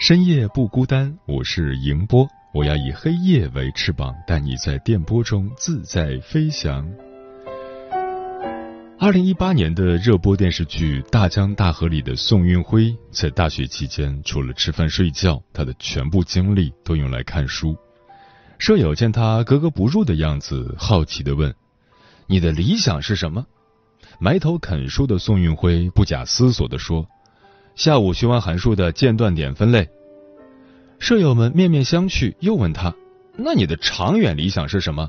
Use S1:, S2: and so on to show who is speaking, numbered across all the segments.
S1: 深夜不孤单，我是迎波，我要以黑夜为翅膀，带你在电波中自在飞翔。二零一八年的热播电视剧《大江大河》里的宋运辉，在大学期间除了吃饭睡觉，他的全部精力都用来看书。舍友见他格格不入的样子，好奇的问：“你的理想是什么？”埋头啃书的宋运辉不假思索的说。下午学完函数的间断点分类，舍友们面面相觑，又问他：“那你的长远理想是什么？”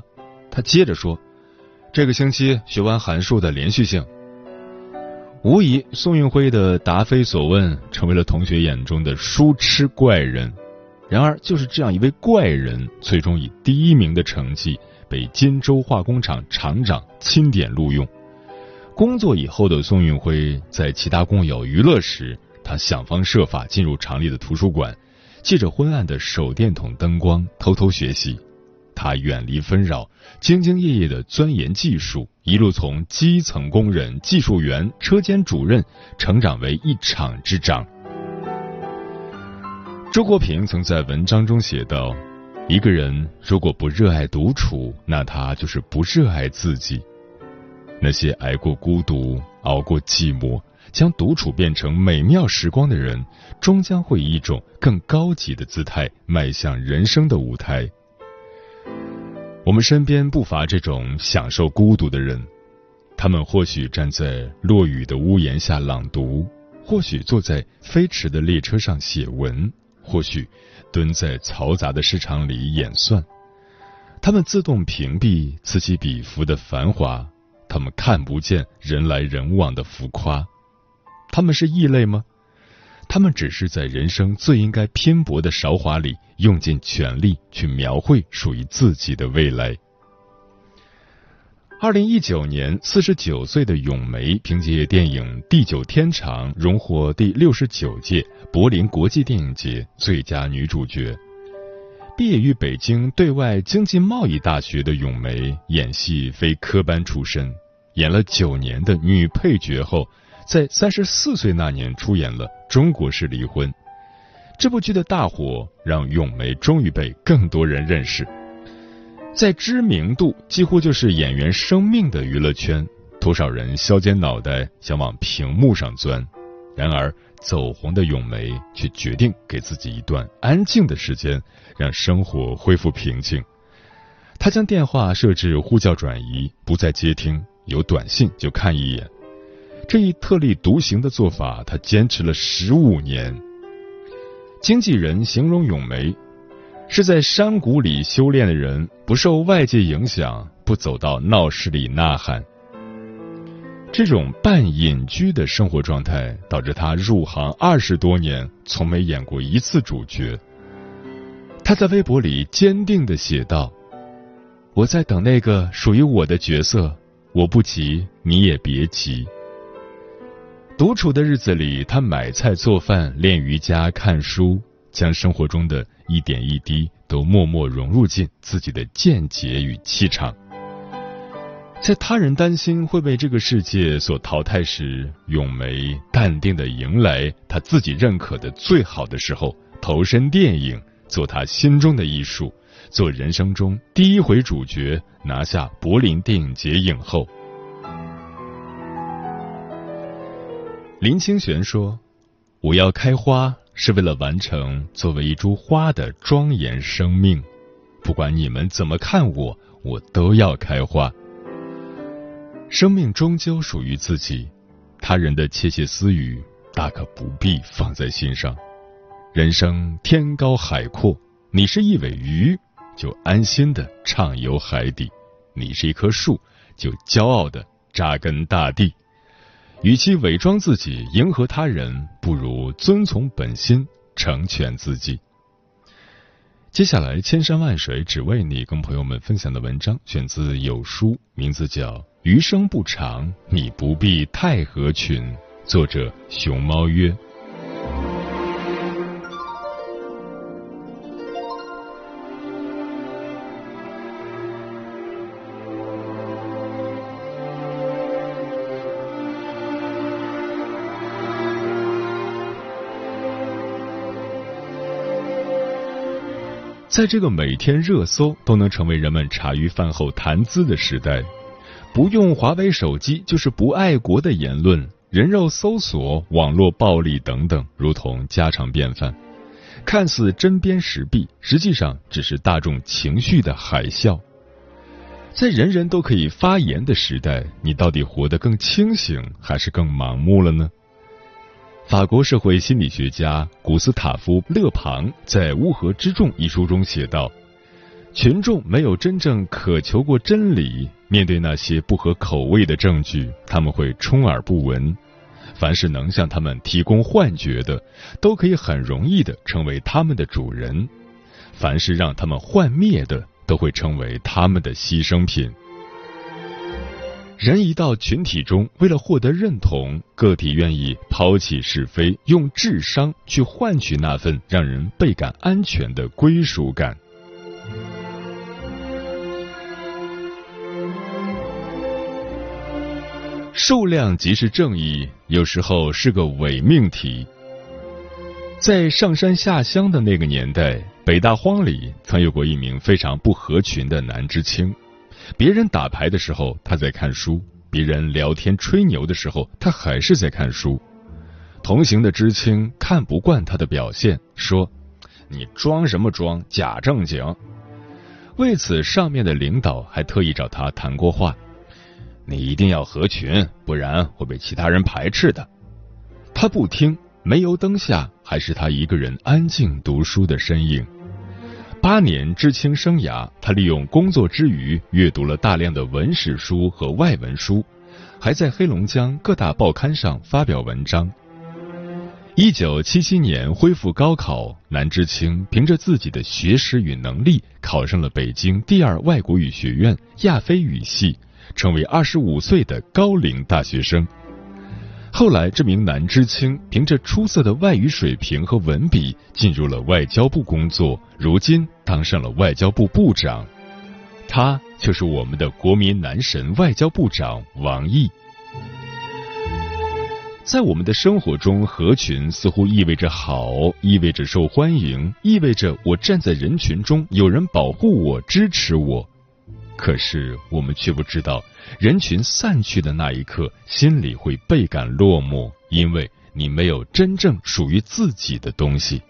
S1: 他接着说：“这个星期学完函数的连续性。”无疑，宋运辉的答非所问成为了同学眼中的书痴怪人。然而，就是这样一位怪人，最终以第一名的成绩被金州化工厂厂长钦点录用。工作以后的宋运辉，在其他工友娱乐时，他想方设法进入厂里的图书馆，借着昏暗的手电筒灯光偷偷学习。他远离纷扰，兢兢业业地钻研技术，一路从基层工人、技术员、车间主任，成长为一厂之长。周国平曾在文章中写道：“一个人如果不热爱独处，那他就是不热爱自己。那些挨过孤独、熬过寂寞。”将独处变成美妙时光的人，终将会以一种更高级的姿态迈向人生的舞台。我们身边不乏这种享受孤独的人，他们或许站在落雨的屋檐下朗读，或许坐在飞驰的列车上写文，或许蹲在嘈杂的市场里演算。他们自动屏蔽此起彼伏的繁华，他们看不见人来人往的浮夸。他们是异类吗？他们只是在人生最应该拼搏的韶华里，用尽全力去描绘属于自己的未来。二零一九年，四十九岁的咏梅凭借电影《地久天长》荣获第六十九届柏林国际电影节最佳女主角。毕业于北京对外经济贸易大学的咏梅，演戏非科班出身，演了九年的女配角后。在三十四岁那年出演了《中国式离婚》这部剧的大火，让咏梅终于被更多人认识。在知名度几乎就是演员生命的娱乐圈，多少人削尖脑袋想往屏幕上钻。然而，走红的咏梅却决定给自己一段安静的时间，让生活恢复平静。她将电话设置呼叫转移，不再接听，有短信就看一眼。这一特立独行的做法，他坚持了十五年。经纪人形容咏梅是在山谷里修炼的人，不受外界影响，不走到闹市里呐喊。这种半隐居的生活状态，导致他入行二十多年，从没演过一次主角。他在微博里坚定的写道：“我在等那个属于我的角色，我不急，你也别急。”独处的日子里，他买菜、做饭、练瑜伽、看书，将生活中的一点一滴都默默融入进自己的见解与气场。在他人担心会被这个世界所淘汰时，咏梅淡定的迎来他自己认可的最好的时候，投身电影，做他心中的艺术，做人生中第一回主角，拿下柏林电影节影后。林清玄说：“我要开花，是为了完成作为一株花的庄严生命。不管你们怎么看我，我都要开花。生命终究属于自己，他人的窃窃私语大可不必放在心上。人生天高海阔，你是一尾鱼，就安心的畅游海底；你是一棵树，就骄傲的扎根大地。与其伪装自己迎合他人，不如遵从本心，成全自己。接下来，千山万水只为你，跟朋友们分享的文章选自有书，名字叫《余生不长，你不必太合群》，作者熊猫约。在这个每天热搜都能成为人们茶余饭后谈资的时代，不用华为手机就是不爱国的言论、人肉搜索、网络暴力等等，如同家常便饭。看似针砭时弊，实际上只是大众情绪的海啸。在人人都可以发言的时代，你到底活得更清醒，还是更盲目了呢？法国社会心理学家古斯塔夫·勒庞在《乌合之众》一书中写道：“群众没有真正渴求过真理，面对那些不合口味的证据，他们会充耳不闻。凡是能向他们提供幻觉的，都可以很容易的成为他们的主人；凡是让他们幻灭的，都会成为他们的牺牲品。”人一到群体中，为了获得认同，个体愿意抛弃是非，用智商去换取那份让人倍感安全的归属感。数量即是正义，有时候是个伪命题。在上山下乡的那个年代，北大荒里曾有过一名非常不合群的男知青。别人打牌的时候，他在看书；别人聊天吹牛的时候，他还是在看书。同行的知青看不惯他的表现，说：“你装什么装？假正经！”为此，上面的领导还特意找他谈过话：“你一定要合群，不然会被其他人排斥的。”他不听，煤油灯下还是他一个人安静读书的身影。八年知青生涯，他利用工作之余阅读了大量的文史书和外文书，还在黑龙江各大报刊上发表文章。一九七七年恢复高考，南知青凭着自己的学识与能力，考上了北京第二外国语学院亚非语系，成为二十五岁的高龄大学生。后来，这名男知青凭着出色的外语水平和文笔，进入了外交部工作，如今当上了外交部部长。他就是我们的国民男神外交部长王毅。在我们的生活中，合群似乎意味着好，意味着受欢迎，意味着我站在人群中，有人保护我、支持我。可是，我们却不知道。人群散去的那一刻，心里会倍感落寞，因为你没有真正属于自己的东西。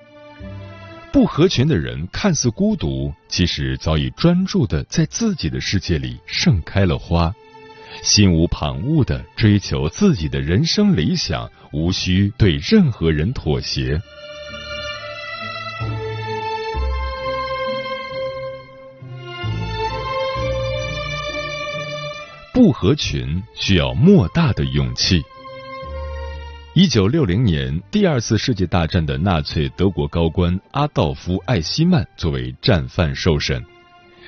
S1: 不合群的人看似孤独，其实早已专注的在自己的世界里盛开了花，心无旁骛的追求自己的人生理想，无需对任何人妥协。不合群需要莫大的勇气。一九六零年，第二次世界大战的纳粹德国高官阿道夫·艾希曼作为战犯受审。《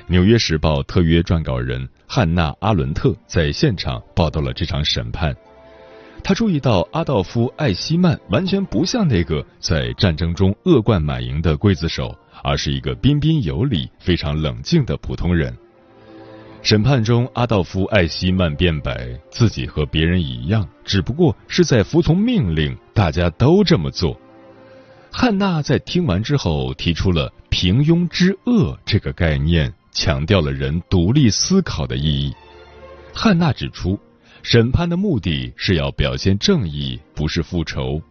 S1: 纽约时报》特约撰稿人汉娜·阿伦特在现场报道了这场审判。他注意到阿道夫·艾希曼完全不像那个在战争中恶贯满盈的刽子手，而是一个彬彬有礼、非常冷静的普通人。审判中，阿道夫·艾希曼辩白，自己和别人一样，只不过是在服从命令，大家都这么做。汉娜在听完之后提出了“平庸之恶”这个概念，强调了人独立思考的意义。汉娜指出，审判的目的是要表现正义，不是复仇。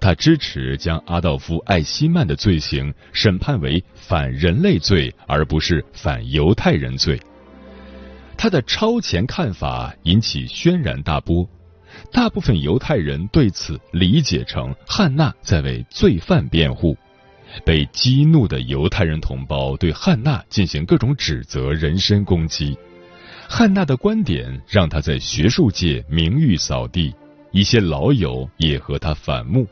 S1: 他支持将阿道夫·艾希曼的罪行审判为反人类罪，而不是反犹太人罪。他的超前看法引起轩然大波，大部分犹太人对此理解成汉娜在为罪犯辩护。被激怒的犹太人同胞对汉娜进行各种指责、人身攻击。汉娜的观点让他在学术界名誉扫地，一些老友也和他反目。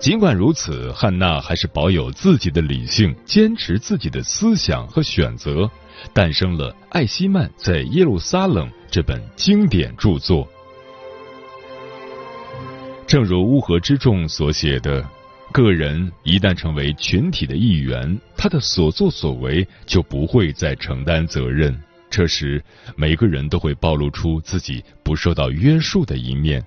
S1: 尽管如此，汉娜还是保有自己的理性，坚持自己的思想和选择，诞生了《艾希曼在耶路撒冷》这本经典著作。正如乌合之众所写的。个人一旦成为群体的一员，他的所作所为就不会再承担责任。这时，每个人都会暴露出自己不受到约束的一面。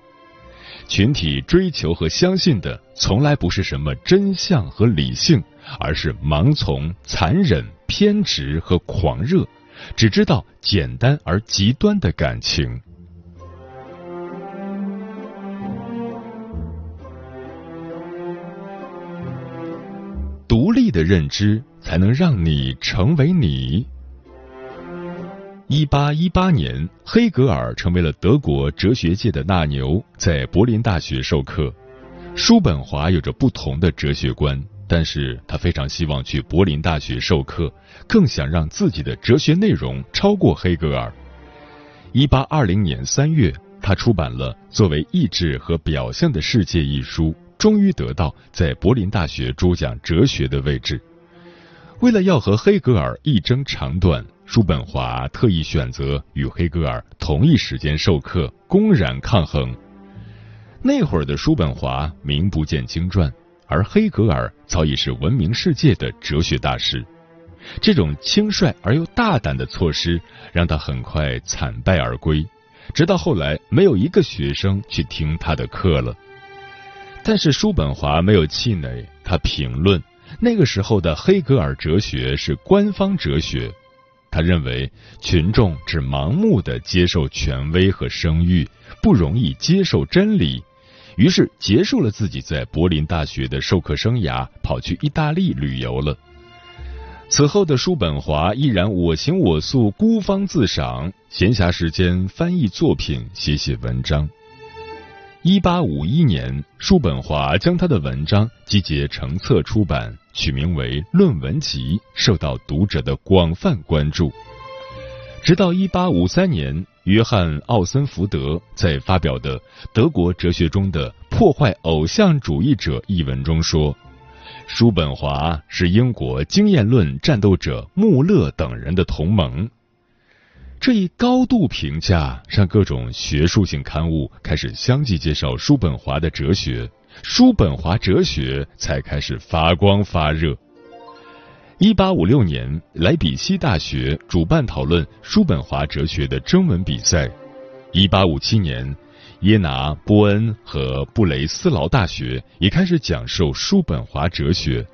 S1: 群体追求和相信的，从来不是什么真相和理性，而是盲从、残忍、偏执和狂热，只知道简单而极端的感情。独立的认知才能让你成为你。一八一八年，黑格尔成为了德国哲学界的大牛，在柏林大学授课。叔本华有着不同的哲学观，但是他非常希望去柏林大学授课，更想让自己的哲学内容超过黑格尔。一八二零年三月，他出版了《作为意志和表象的世界》一书。终于得到在柏林大学主讲哲学的位置。为了要和黑格尔一争长短，叔本华特意选择与黑格尔同一时间授课，公然抗衡。那会儿的叔本华名不见经传，而黑格尔早已是闻名世界的哲学大师。这种轻率而又大胆的措施，让他很快惨败而归。直到后来，没有一个学生去听他的课了。但是叔本华没有气馁，他评论那个时候的黑格尔哲学是官方哲学。他认为群众只盲目的接受权威和声誉，不容易接受真理，于是结束了自己在柏林大学的授课生涯，跑去意大利旅游了。此后的叔本华依然我行我素，孤芳自赏，闲暇时间翻译作品，写写文章。一八五一年，叔本华将他的文章集结成册出版，取名为《论文集》，受到读者的广泛关注。直到一八五三年，约翰·奥森福德在发表的《德国哲学中的破坏偶像主义者》一文中说，叔本华是英国经验论战斗者穆勒等人的同盟。这一高度评价让各种学术性刊物开始相继介绍叔本华的哲学，叔本华哲学才开始发光发热。一八五六年，莱比锡大学主办讨论叔本华哲学的征文比赛；一八五七年，耶拿、波恩和布雷斯劳大学也开始讲授叔本华哲学。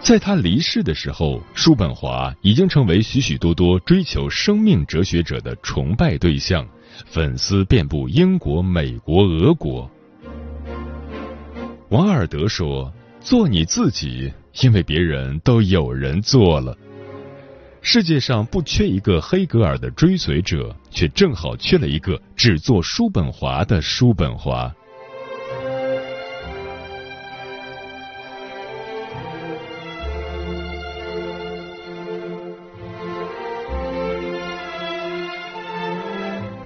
S1: 在他离世的时候，叔本华已经成为许许多多追求生命哲学者的崇拜对象，粉丝遍布英国、美国、俄国。王尔德说：“做你自己，因为别人都有人做了。”世界上不缺一个黑格尔的追随者，却正好缺了一个只做叔本华的叔本华。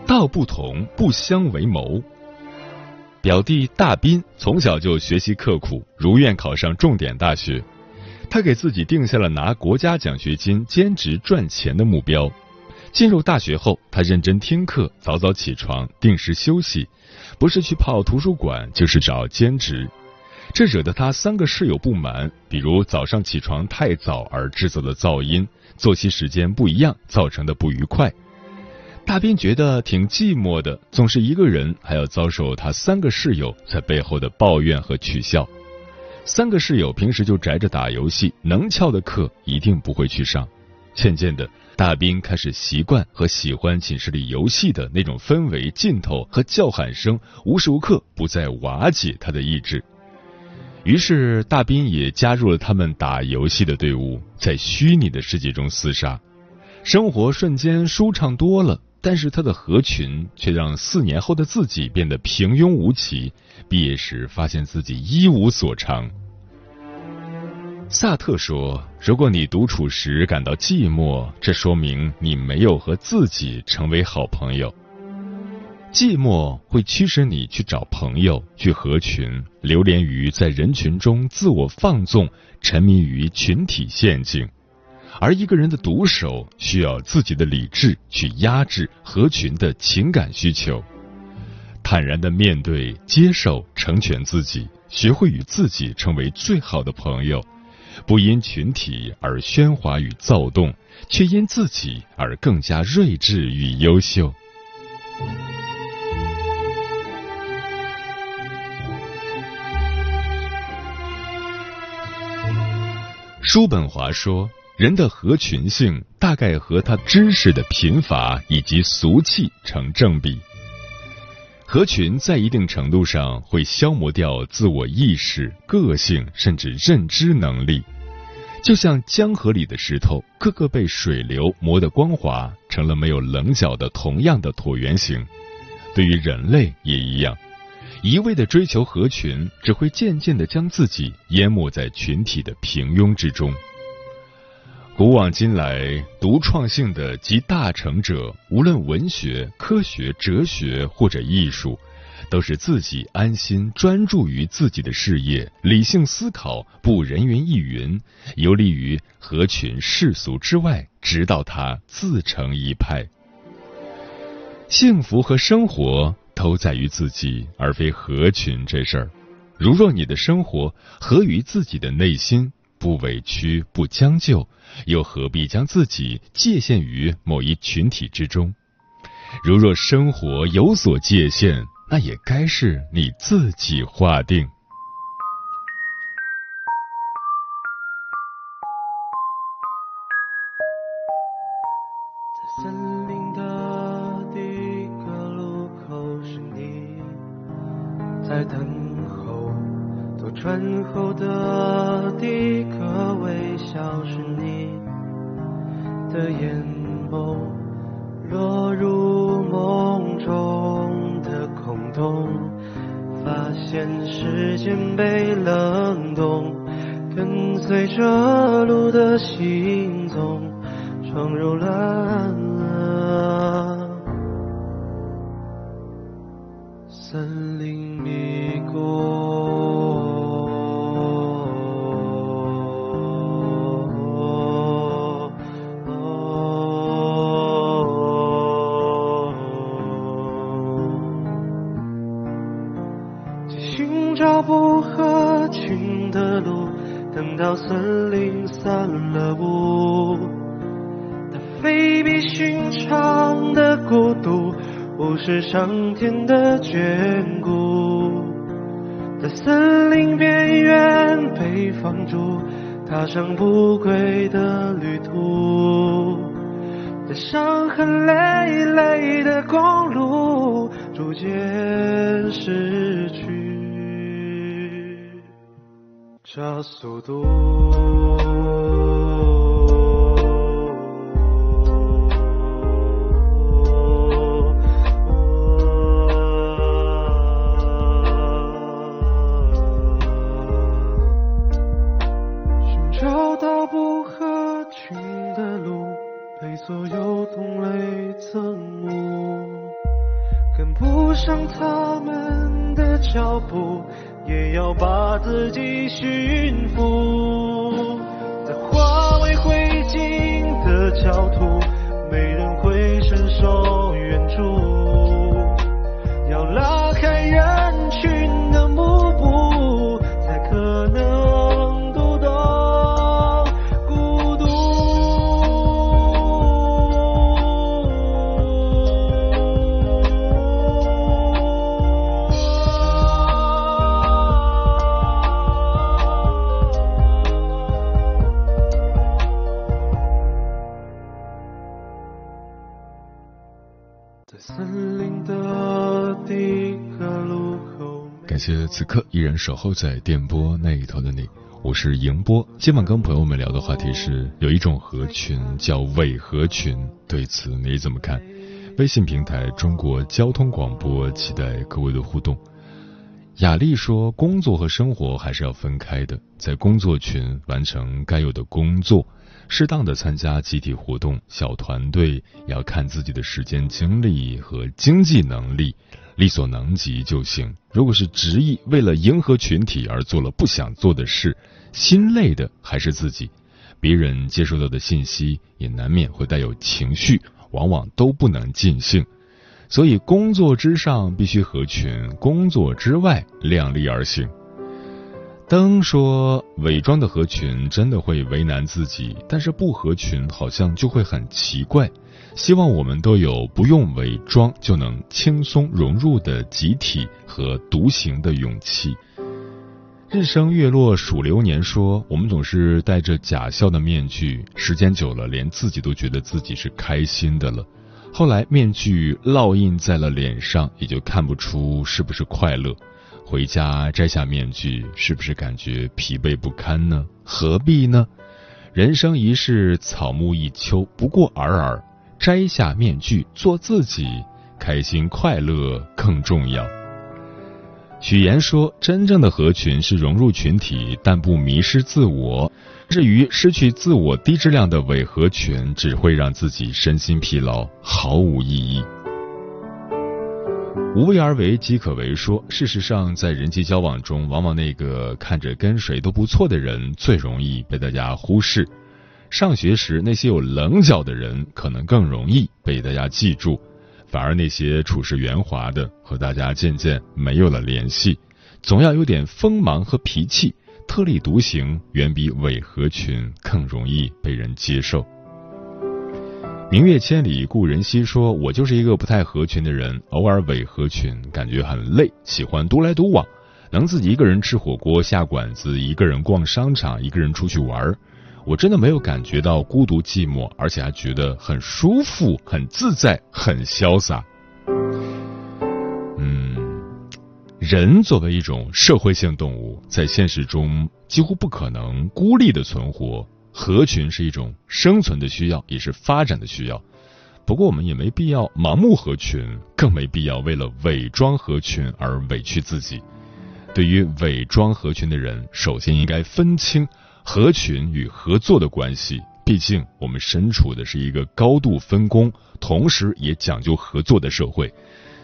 S1: 道不同不相为谋。表弟大斌从小就学习刻苦，如愿考上重点大学。他给自己定下了拿国家奖学金兼职赚钱的目标。进入大学后，他认真听课，早早起床，定时休息，不是去泡图书馆，就是找兼职。这惹得他三个室友不满，比如早上起床太早而制造的噪音，作息时间不一样造成的不愉快。大斌觉得挺寂寞的，总是一个人，还要遭受他三个室友在背后的抱怨和取笑。三个室友平时就宅着打游戏，能翘的课一定不会去上。渐渐的，大斌开始习惯和喜欢寝室里游戏的那种氛围、劲头和叫喊声，无时无刻不在瓦解他的意志。于是，大斌也加入了他们打游戏的队伍，在虚拟的世界中厮杀，生活瞬间舒畅多了。但是他的合群却让四年后的自己变得平庸无奇，毕业时发现自己一无所长。萨特说：“如果你独处时感到寂寞，这说明你没有和自己成为好朋友。寂寞会驱使你去找朋友，去合群，流连于在人群中自我放纵，沉迷于群体陷阱。而一个人的独守，需要自己的理智去压制合群的情感需求，坦然的面对、接受、成全自己，学会与自己成为最好的朋友。”不因群体而喧哗与躁动，却因自己而更加睿智与优秀。叔本华说：“人的合群性大概和他知识的贫乏以及俗气成正比。合群在一定程度上会消磨掉自我意识、个性，甚至认知能力。”就像江河里的石头，个个被水流磨得光滑，成了没有棱角的同样的椭圆形。对于人类也一样，一味的追求合群，只会渐渐的将自己淹没在群体的平庸之中。古往今来，独创性的集大成者，无论文学、科学、哲学或者艺术。都是自己安心专注于自己的事业，理性思考，不人云亦云，游离于合群世俗之外，直到他自成一派。幸福和生活都在于自己，而非合群这事儿。如若你的生活合于自己的内心，不委屈，不将就，又何必将自己界限于某一群体之中？如若生活有所界限，那也该是你自己划定。
S2: 行踪，闯入了森林迷宫。去寻找不合群的路，等到森林散是上天的眷顾。在森林边缘被放逐，踏上不归的旅途，在伤痕累累的公路逐渐失去。加速度。
S1: 此刻依然守候在电波那一头的你，我是迎波。今晚跟朋友们聊的话题是，有一种合群叫伪合群，对此你怎么看？微信平台中国交通广播，期待各位的互动。雅丽说，工作和生活还是要分开的，在工作群完成该有的工作，适当的参加集体活动、小团队，要看自己的时间精力和经济能力。力所能及就行。如果是执意为了迎合群体而做了不想做的事，心累的还是自己。别人接收到的信息也难免会带有情绪，往往都不能尽兴。所以，工作之上必须合群，工作之外量力而行。灯说：“伪装的合群真的会为难自己，但是不合群好像就会很奇怪。”希望我们都有不用伪装就能轻松融入的集体和独行的勇气。日升月落数流年说，我们总是戴着假笑的面具，时间久了，连自己都觉得自己是开心的了。后来面具烙印在了脸上，也就看不出是不是快乐。回家摘下面具，是不是感觉疲惫不堪呢？何必呢？人生一世，草木一秋，不过尔尔。摘下面具，做自己，开心快乐更重要。许言说：“真正的合群是融入群体，但不迷失自我。至于失去自我、低质量的伪合群，只会让自己身心疲劳，毫无意义。”无为而为即可为。说，事实上，在人际交往中，往往那个看着跟谁都不错的人，最容易被大家忽视。上学时，那些有棱角的人可能更容易被大家记住，反而那些处事圆滑的和大家渐渐没有了联系。总要有点锋芒和脾气，特立独行远比伪合群更容易被人接受。明月千里故人西说：“我就是一个不太合群的人，偶尔伪合群，感觉很累，喜欢独来独往，能自己一个人吃火锅、下馆子，一个人逛商场，一个人出去玩。”我真的没有感觉到孤独寂寞，而且还觉得很舒服、很自在、很潇洒。嗯，人作为一种社会性动物，在现实中几乎不可能孤立的存活，合群是一种生存的需要，也是发展的需要。不过，我们也没必要盲目合群，更没必要为了伪装合群而委屈自己。对于伪装合群的人，首先应该分清。合群与合作的关系，毕竟我们身处的是一个高度分工，同时也讲究合作的社会。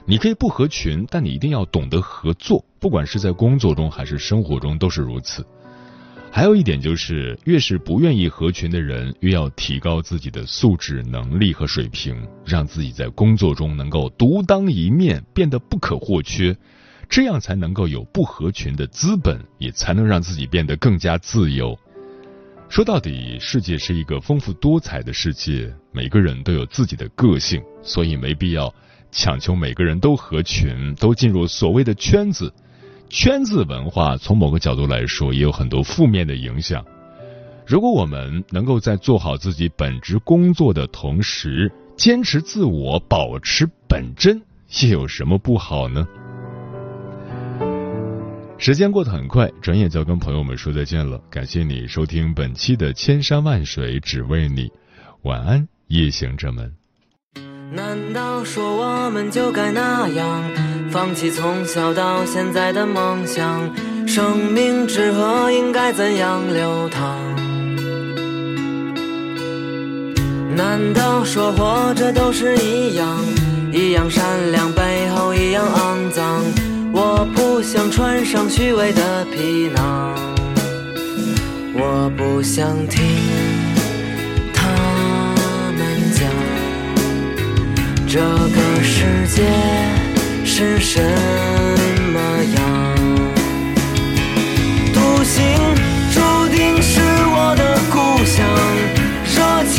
S1: 你可以不合群，但你一定要懂得合作，不管是在工作中还是生活中都是如此。还有一点就是，越是不愿意合群的人，越要提高自己的素质、能力和水平，让自己在工作中能够独当一面，变得不可或缺。这样才能够有不合群的资本，也才能让自己变得更加自由。说到底，世界是一个丰富多彩的世界，每个人都有自己的个性，所以没必要强求每个人都合群，都进入所谓的圈子。圈子文化从某个角度来说，也有很多负面的影响。如果我们能够在做好自己本职工作的同时，坚持自我，保持本真，又有什么不好呢？时间过得很快，转眼就要跟朋友们说再见了。感谢你收听本期的《千山万水只为你》，晚安，夜行者们。
S3: 难道说我们就该那样放弃从小到现在的梦想？生命之河应该怎样流淌？难道说活着都是一样，一样善良，背后一样肮脏？我不想穿上虚伪的皮囊，我不想听他们讲这个世界是什么样。独行注定是我的故乡，热情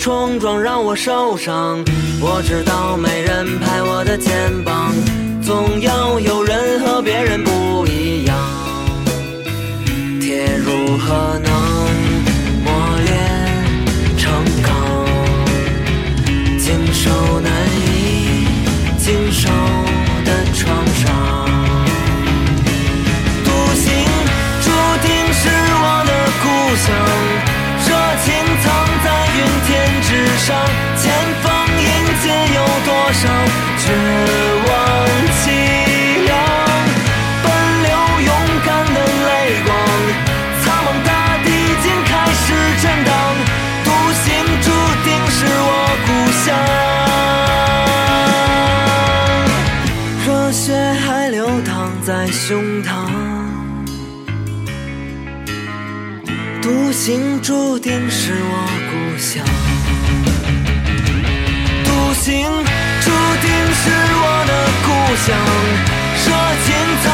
S3: 冲撞让我受伤。我知道没人拍我的肩膀，总要有人和别人不一样。铁如何能磨练成钢？经受难行注定是我故乡，独行注定是我的故乡。热情藏